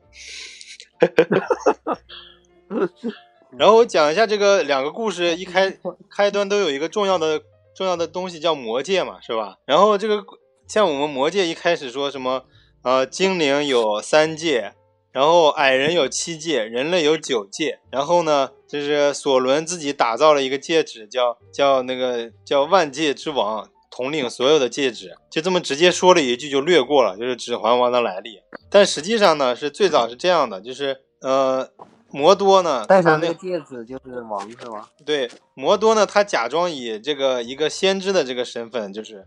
然后我讲一下这个两个故事，一开 开端都有一个重要的重要的东西叫魔戒嘛，是吧？然后这个像我们魔界一开始说什么，呃，精灵有三界，然后矮人有七界，人类有九界。然后呢，就是索伦自己打造了一个戒指，叫叫那个叫万界之王，统领所有的戒指。就这么直接说了一句就略过了，就是指环王的来历。但实际上呢，是最早是这样的，就是呃，摩多呢，戴上那个戒指就是王是吗？对，摩多呢，他假装以这个一个先知的这个身份，就是，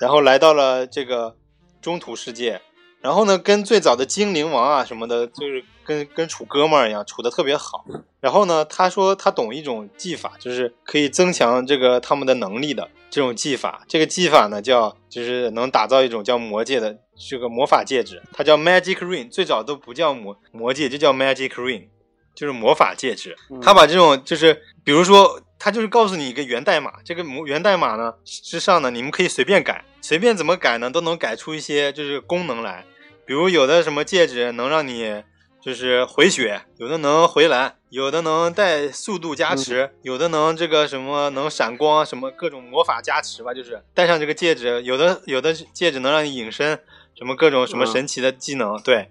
然后来到了这个中土世界，然后呢，跟最早的精灵王啊什么的，就是跟跟处哥们儿一样，处的特别好。然后呢，他说他懂一种技法，就是可以增强这个他们的能力的这种技法。这个技法呢，叫就是能打造一种叫魔戒的这个魔法戒指，它叫 Magic Ring。最早都不叫魔魔戒，就叫 Magic Ring，就是魔法戒指。他把这种就是比如说，他就是告诉你一个源代码，这个魔源代码呢之上呢，你们可以随便改，随便怎么改呢，都能改出一些就是功能来。比如有的什么戒指能让你就是回血，有的能回蓝，有的能带速度加持，有的能这个什么能闪光，什么各种魔法加持吧，就是戴上这个戒指，有的有的戒指能让你隐身，什么各种什么神奇的技能，对。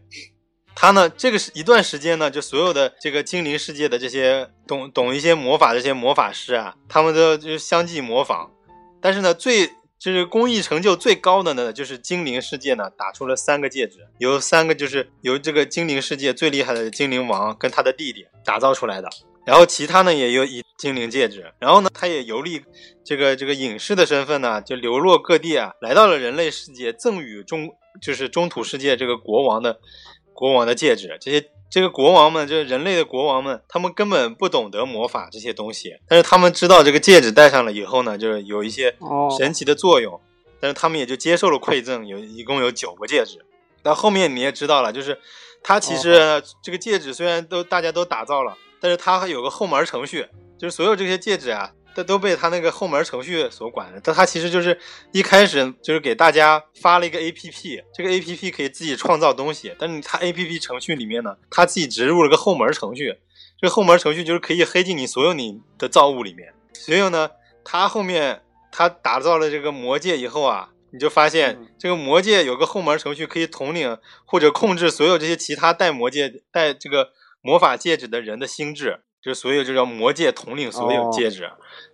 他呢，这个是一段时间呢，就所有的这个精灵世界的这些懂懂一些魔法的这些魔法师啊，他们都就相继模仿。但是呢，最就是工艺成就最高的呢，就是精灵世界呢打出了三个戒指，由三个就是由这个精灵世界最厉害的精灵王跟他的弟弟打造出来的。然后其他呢也有以精灵戒指，然后呢他也游历这个这个隐士的身份呢，就流落各地啊，来到了人类世界，赠予中就是中土世界这个国王的国王的戒指。这些这个国王们，就是人类的国王们，他们根本不懂得魔法这些东西，但是他们知道这个戒指戴上了以后呢，就是有一些哦神奇的作用，但是他们也就接受了馈赠，有一共有九个戒指。但后面你也知道了，就是它其实这个戒指虽然都大家都打造了，但是它还有个后门程序，就是所有这些戒指啊，它都被他那个后门程序所管的。但他其实就是一开始就是给大家发了一个 A P P，这个 A P P 可以自己创造东西，但是它 A P P 程序里面呢，他自己植入了个后门程序，这个后门程序就是可以黑进你所有你的造物里面。所以呢，他后面他打造了这个魔界以后啊，你就发现嗯这个魔界有个后门程序可以统领或者控制所有这些其他戴魔戒、戴这个魔法戒指的人的心智，就是所有就叫魔界统领所有哦戒指，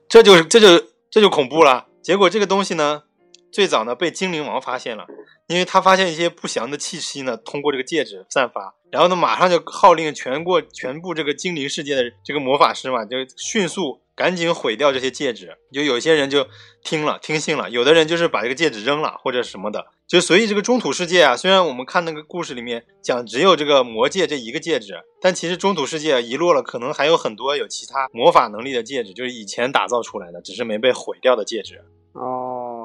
这就这就这就恐怖了。结果这个东西呢，最早呢被精灵王发现了，因为他发现一些不祥的气息呢通过这个戒指散发，然后呢马上就号令全过全部这个精灵世界的这个魔法师嘛，就迅速赶紧毁掉这些戒指。就有些人就听了听信了，有的人就是把这个戒指扔了或者什么的。就所以这个中土世界啊，虽然我们看那个故事里面讲只有这个魔戒这一个戒指，但其实中土世界遗落了可能还有很多有其他魔法能力的戒指，就是以前打造出来的，只是没被毁掉的戒指。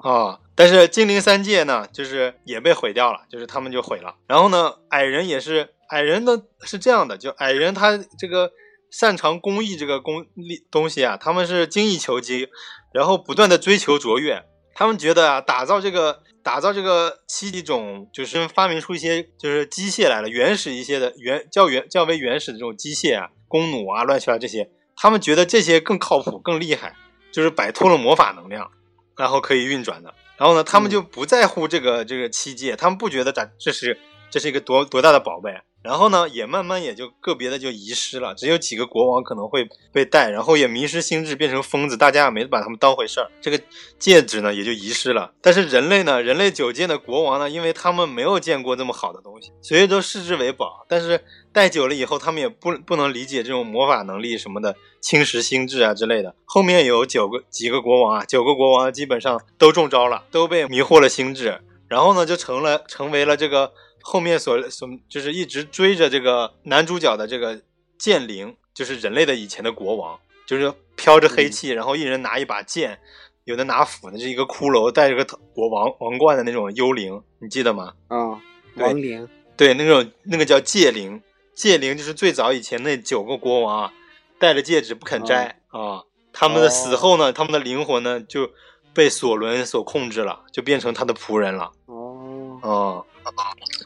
啊、但是精灵三界呢，就是也被毁掉了，就是他们就毁了。然后呢，矮人也是，矮人呢是这样的，就矮人他这个擅长工艺这个工力东西啊，他们是精益求精，然后不断的追求卓越。他们觉得啊，打造这个打造这个七级种，就是发明出一些就是机械来了，原始一些的原较原较为原始的这种机械啊，弓弩啊，乱七八糟这些，他们觉得这些更靠谱、更厉害，就是摆脱了魔法能量。然后可以运转的。然后呢，他们就不在乎这个这个七戒，他们不觉得咱这是这是一个多多大的宝贝。然后呢，也慢慢也就个别的就遗失了，只有几个国王可能会被带，然后也迷失心智，变成疯子，大家也没把他们当回事儿。这个戒指呢，也就遗失了。但是人类呢，人类九界的国王呢，因为他们没有见过这么好的东西，所以都视之为宝。但是戴久了以后，他们也不不能理解这种魔法能力什么的侵蚀心智啊之类的。后面有九个几个国王啊，九个国王基本上都中招了，都被迷惑了心智，然后呢，就成了成为了这个后面所所就是一直追着这个男主角的这个剑灵，就是人类的以前的国王，就是飘着黑气，然后一人拿一把剑，有的拿斧的，是一个骷髅戴着个头国王王冠的那种幽灵，你记得吗？嗯，对亡灵，对，那种那个叫戒灵，戒灵就是最早以前那九个国王啊，戴着戒指不肯摘啊，他们的死后呢，他们的灵魂呢就被索伦所控制了，就变成他的仆人了。哦，哦，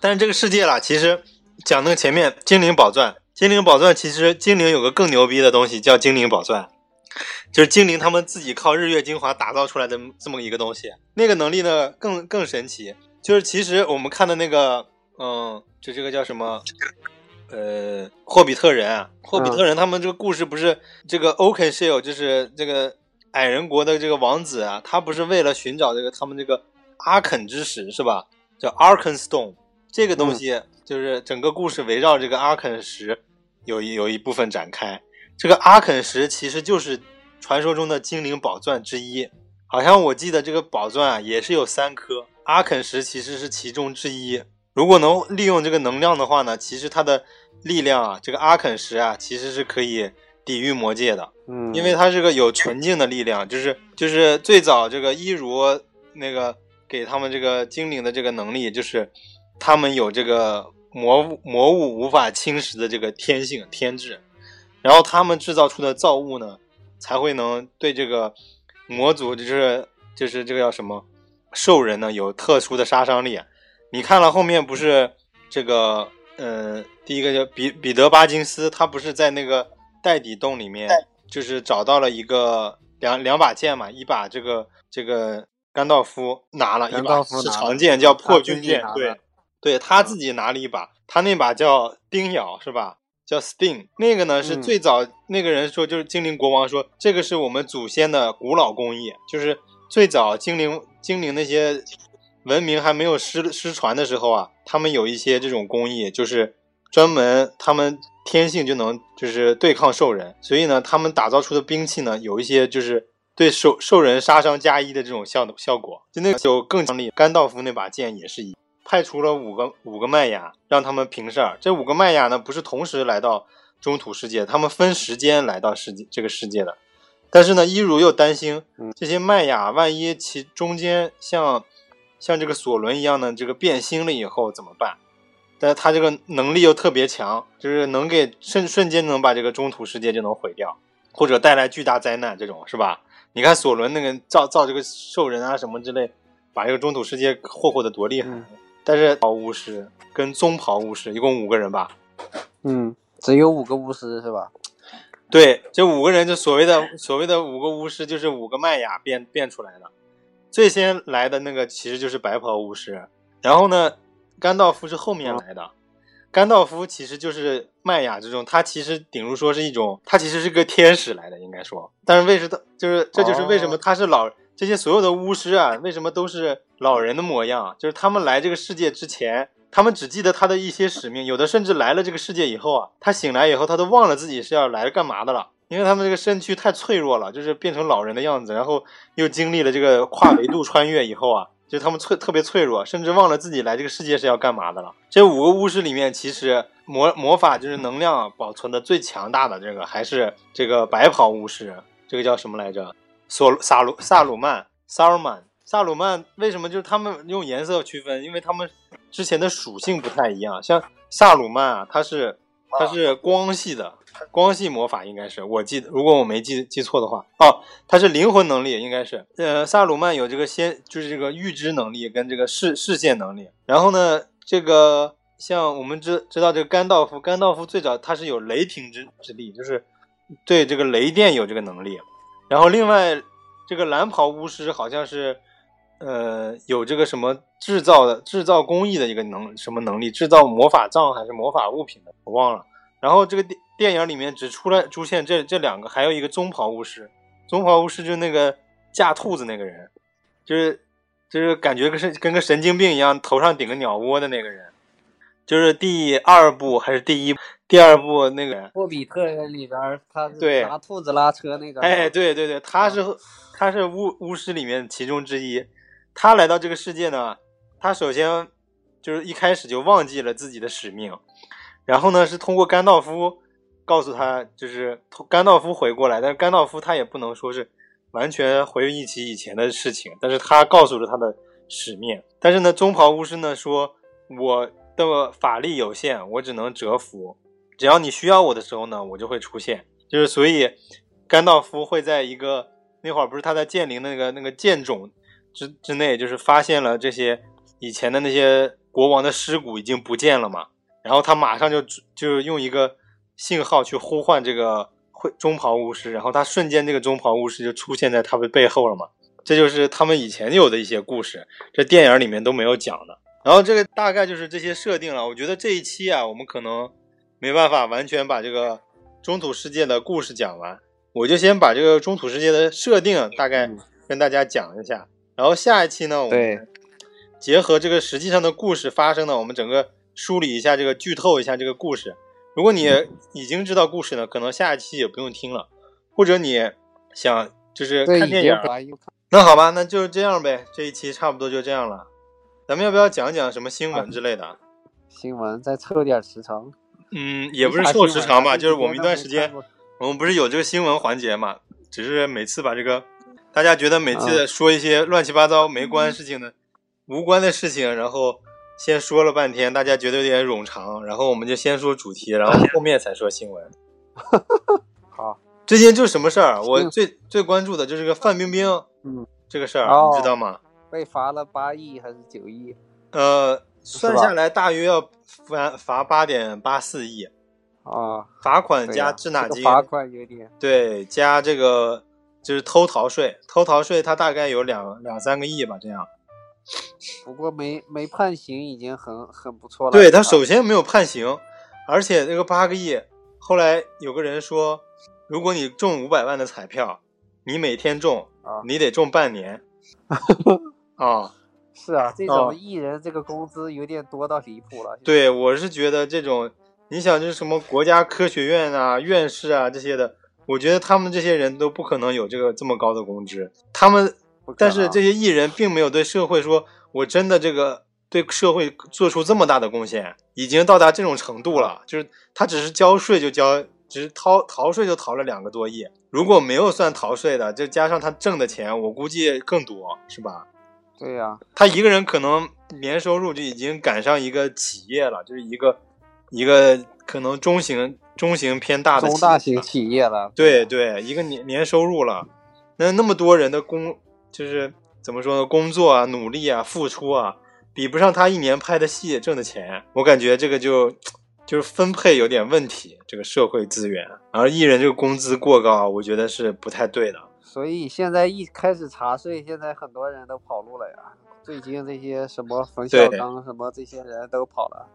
但是这个世界啦，其实讲那个前面精灵宝钻，精灵宝钻其实精灵有个更牛逼的东西叫精灵宝钻，就是精灵他们自己靠日月精华打造出来的这么一个东西。那个能力呢更更神奇，就是其实我们看的那个，嗯，就这个叫什么？呃，霍比特人啊，霍比特人他们这个故事不是这个 Oakenshield，就是这个矮人国的这个王子啊，他不是为了寻找这个他们这个阿肯之石是吧？叫 Arkenstone 这个东西，就是整个故事围绕这个阿肯石有一有一部分展开。这个阿肯石其实就是传说中的精灵宝钻之一，好像我记得这个宝钻啊也是有三颗，阿肯石其实是其中之一。如果能利用这个能量的话呢，其实它的力量啊，这个阿肯石啊，其实是可以抵御魔界的，嗯，因为它是个有纯净的力量，就是就是最早这个一如那个给他们这个精灵的这个能力，就是他们有这个魔物魔物无法侵蚀的这个天性天质，然后他们制造出的造物呢，才会能对这个魔族就是就是这个叫什么兽人呢有特殊的杀伤力。你看了后面不是这个呃，第一个叫彼彼得巴金斯，他不是在那个袋底洞里面，就是找到了一个两两把剑嘛，一把这个这个甘道夫拿了一把是长剑，叫破军剑对。对，他自己拿了一把，他那把叫丁咬是吧？叫 Sting，那个呢是嗯。最早、那个人说，就是精灵国王说，这个是我们祖先的古老工艺，就是最早精灵精灵那些文明还没有失失传的时候啊，他们有一些这种工艺，就是专门他们天性就能就是对抗兽人，所以呢，他们打造出的兵器呢，有一些就是对兽兽人杀伤加一的这种效效果，就那个有更强力。甘道夫那把剑也是一，派出了五个五个麦雅，让他们平事儿。这五个麦雅呢，不是同时来到中土世界，他们分时间来到世界这个世界的。但是呢，伊如又担心嗯这些麦雅万一其中间像像这个索伦一样的这个变心了以后怎么办？但是他这个能力又特别强，就是能给瞬瞬间能把这个中土世界就能毁掉，或者带来巨大灾难，这种是吧？你看索伦那个造造这个兽人啊什么之类，把这个中土世界霍霍的多厉害。嗯但是袍巫师跟棕袍巫师一共五个人吧？嗯，只有五个巫师是吧？对，这五个人就所谓的所谓的五个巫师，就是五个麦雅变变出来的。最先来的那个其实就是白袍巫师，然后呢，甘道夫是后面来的。甘道夫其实就是麦雅之中，他其实顶如说是一种，他其实是个天使来的，应该说。但是为什么就是这就是为什么他是老、这些所有的巫师啊，为什么都是老人的模样？就是他们来这个世界之前，他们只记得他的一些使命，有的甚至来了这个世界以后啊，他醒来以后，他都忘了自己是要来干嘛的了。因为他们这个身躯太脆弱了，就是变成老人的样子，然后又经历了这个跨维度穿越以后啊，就他们脆特别脆弱，甚至忘了自己来这个世界是要干嘛的了。这五个巫师里面，其实魔魔法就是能量保存的最强大的这个还是这个白袍巫师，这个叫什么来着？索萨鲁萨鲁曼萨尔曼萨鲁曼为什么就是他们用颜色区分？因为他们之前的属性不太一样。像萨鲁曼啊，它是它是光系的，光系魔法应该是我记得，如果我没记记错的话，哦，它是灵魂能力，应该是。呃，萨鲁曼有这个先就是这个预知能力跟这个视视线能力。然后呢，这个像我们知知道这个甘道夫，甘道夫最早他是有雷霆之之力，就是对这个雷电有这个能力。然后另外这个蓝袍巫师好像是。呃，有这个什么制造的制造工艺的一个能什么能力，制造魔法杖还是魔法物品的，我忘了。然后这个电电影里面只出来出现这这两个，还有一个棕袍巫师，棕袍巫师就是那个架兔子那个人，就是就是感觉跟是跟个神经病一样，头上顶个鸟窝的那个人，就是第二部还是第一第二部那个，霍比特人里边他是对拿兔子拉车那个，哎，，对对对，他是他是巫巫师里面其中之一。他来到这个世界呢，他首先就是一开始就忘记了自己的使命，然后呢是通过甘道夫告诉他，就是甘道夫回过来，但是甘道夫他也不能说是完全回忆起以前的事情，但是他告诉了他的使命。但是呢，棕袍巫师呢说，我的法力有限，我只能折服，只要你需要我的时候呢，我就会出现。就是所以，甘道夫会在一个那会儿不是他在剑灵那个那个剑冢之之内，就是发现了这些以前的那些国王的尸骨已经不见了嘛，然后他马上就就用一个信号去呼唤这个会中袍巫师，然后他瞬间这个中袍巫师就出现在他们背后了嘛，这就是他们以前有的一些故事，这电影里面都没有讲的。然后这个大概就是这些设定了。我觉得这一期啊，我们可能没办法完全把这个中土世界的故事讲完，我就先把这个中土世界的设定大概嗯跟大家讲一下。然后下一期呢，我们结合这个实际上的故事发生呢，我们整个梳理一下这个剧透一下这个故事。如果你已经知道故事呢，可能下一期也不用听了，或者你想就是看电影那好吧，那就这样呗。这一期差不多就这样了。咱们要不要讲讲什么新闻之类的？新闻再凑点时长，嗯，也不是凑时长吧，就是我们一段时间我们不是有这个新闻环节嘛，只是每次把这个，大家觉得每啊。次说一些乱七八糟没关事情的、无关的事情，然后先说了半天，大家觉得有点冗长，然后我们就先说主题，然后后面才说新闻。好，最近就什么事儿？我嗯最最关注的就是个范冰冰，嗯，这个事儿、哦。你知道吗？被罚了八亿还是九亿？呃，算下来大约要罚罚八点八四亿，啊，罚款加滞纳金，这个罚款有点，对，加这个就是偷逃税，偷逃税它大概有两两三个亿吧，这样。不过没没判刑已经很很不错了。对他首先没有判刑，而且这个八个亿，后来有个人说，如果你中五百万的彩票，你每天中啊，你得中半年。啊，是啊，这哦种艺人这个工资有点多到离谱了。对，我是觉得这种，你想就是什么国家科学院啊、院士啊这些的，我觉得他们这些人都不可能有这个这么高的工资。他们，但是这些艺人并没有对社会说，我真的这个对社会做出这么大的贡献，已经到达这种程度了。就是他只是交税就交，只是逃逃税就逃了两个多亿。如果没有算逃税的，就加上他挣的钱，我估计更多，是吧？对呀、他一个人可能年收入就已经赶上一个企业了，就是一个一个可能中型中型偏大的中大型企业了。对对，一个年年收入了，那那么多人的工就是怎么说呢？工作啊、努力啊、付出啊，比不上他一年拍的戏挣的钱。我感觉这个就就是分配有点问题，这个社会资源，而艺人这个工资过高，我觉得是不太对的。所以现在一开始查税，现在很多人都跑路了呀。最近这些什么冯小刚什么这些人都跑了。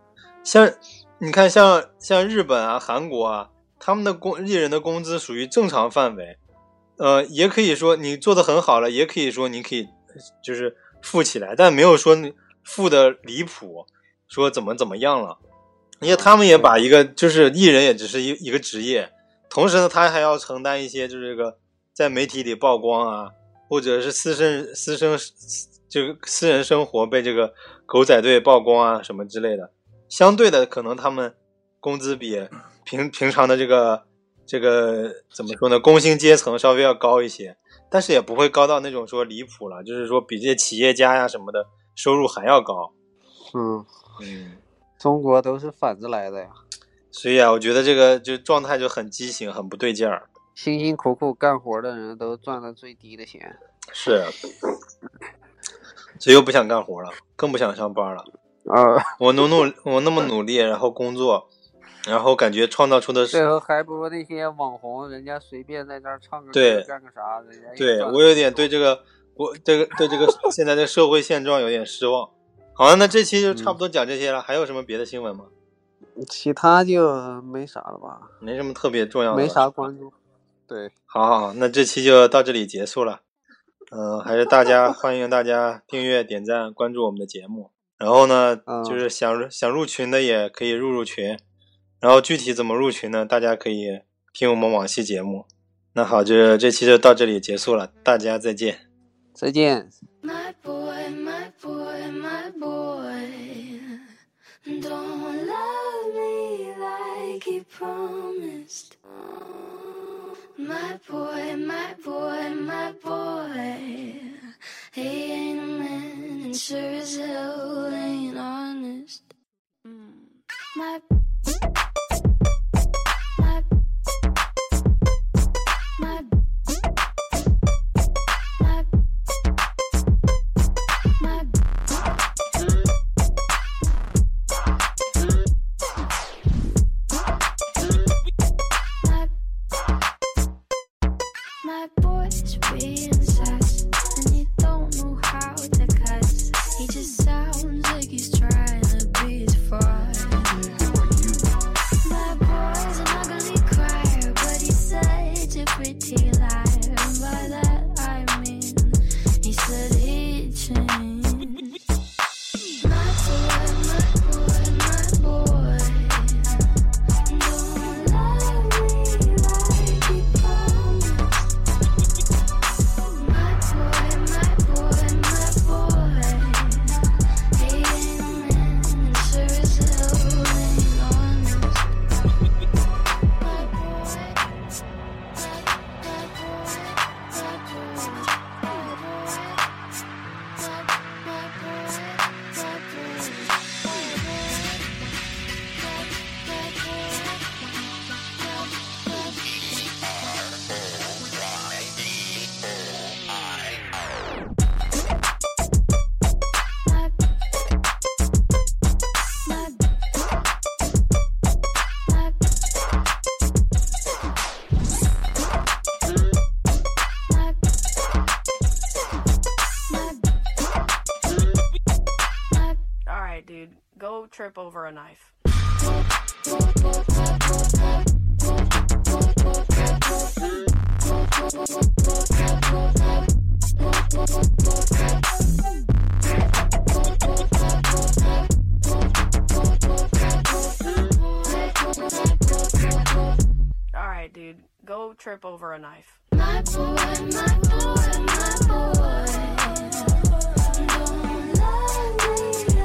像你看像，像日本啊、韩国啊，他们的工艺人的工资属于正常范围，呃，也可以说你做的很好了，也可以说你可以就是富起来，但没有说富的离谱，说怎么怎么样了。因为他们也把一个就是艺人也只是一一个职业，同时呢，他还要承担一些就是这个在媒体里曝光啊，或者是私生私生这个私人生活被这个狗仔队曝光啊什么之类的。相对的，可能他们工资比平平常的这个这个怎么说呢，工薪阶层稍微要高一些，但是也不会高到那种说离谱了，就是说比这些企业家呀什么的收入还要高。嗯，嗯，中国都是反着来的呀，所以啊，我觉得这个就状态就很畸形，很不对劲儿。辛辛苦苦干活的人都赚了最低的钱。是，所以又不想干活了，更不想上班了。呃，我努努，我那么努力，然后工作，然后感觉创造出的最是，后还不如那些网红，人家随便在那儿唱个对歌，干个啥，人家对我有点对这个我这个对这个现在的社会现状有点失望。好，那这期就差不多讲这些了，还有什么别的新闻吗？其他就没啥了吧，没什么特别重要的，没啥。关注。对，好好好，那这期就到这里结束了。嗯、还是大家欢迎大家订阅、点赞、关注我们的节目。然后呢，嗯就是想入想入群的也可以入入群。然后具体怎么入群呢？大家可以听我们往期节目。那好，这这期就到这里结束了，大家再见。再见。My boy, my boy, my boy. Don't love me like he promised. My boy, my boy, my boy. He ain't sure as hell ain't honest. Mm. My my Trip over a knife. Alright, dude, go trip over a knife. My boy, my boy, my boy. Don't love me.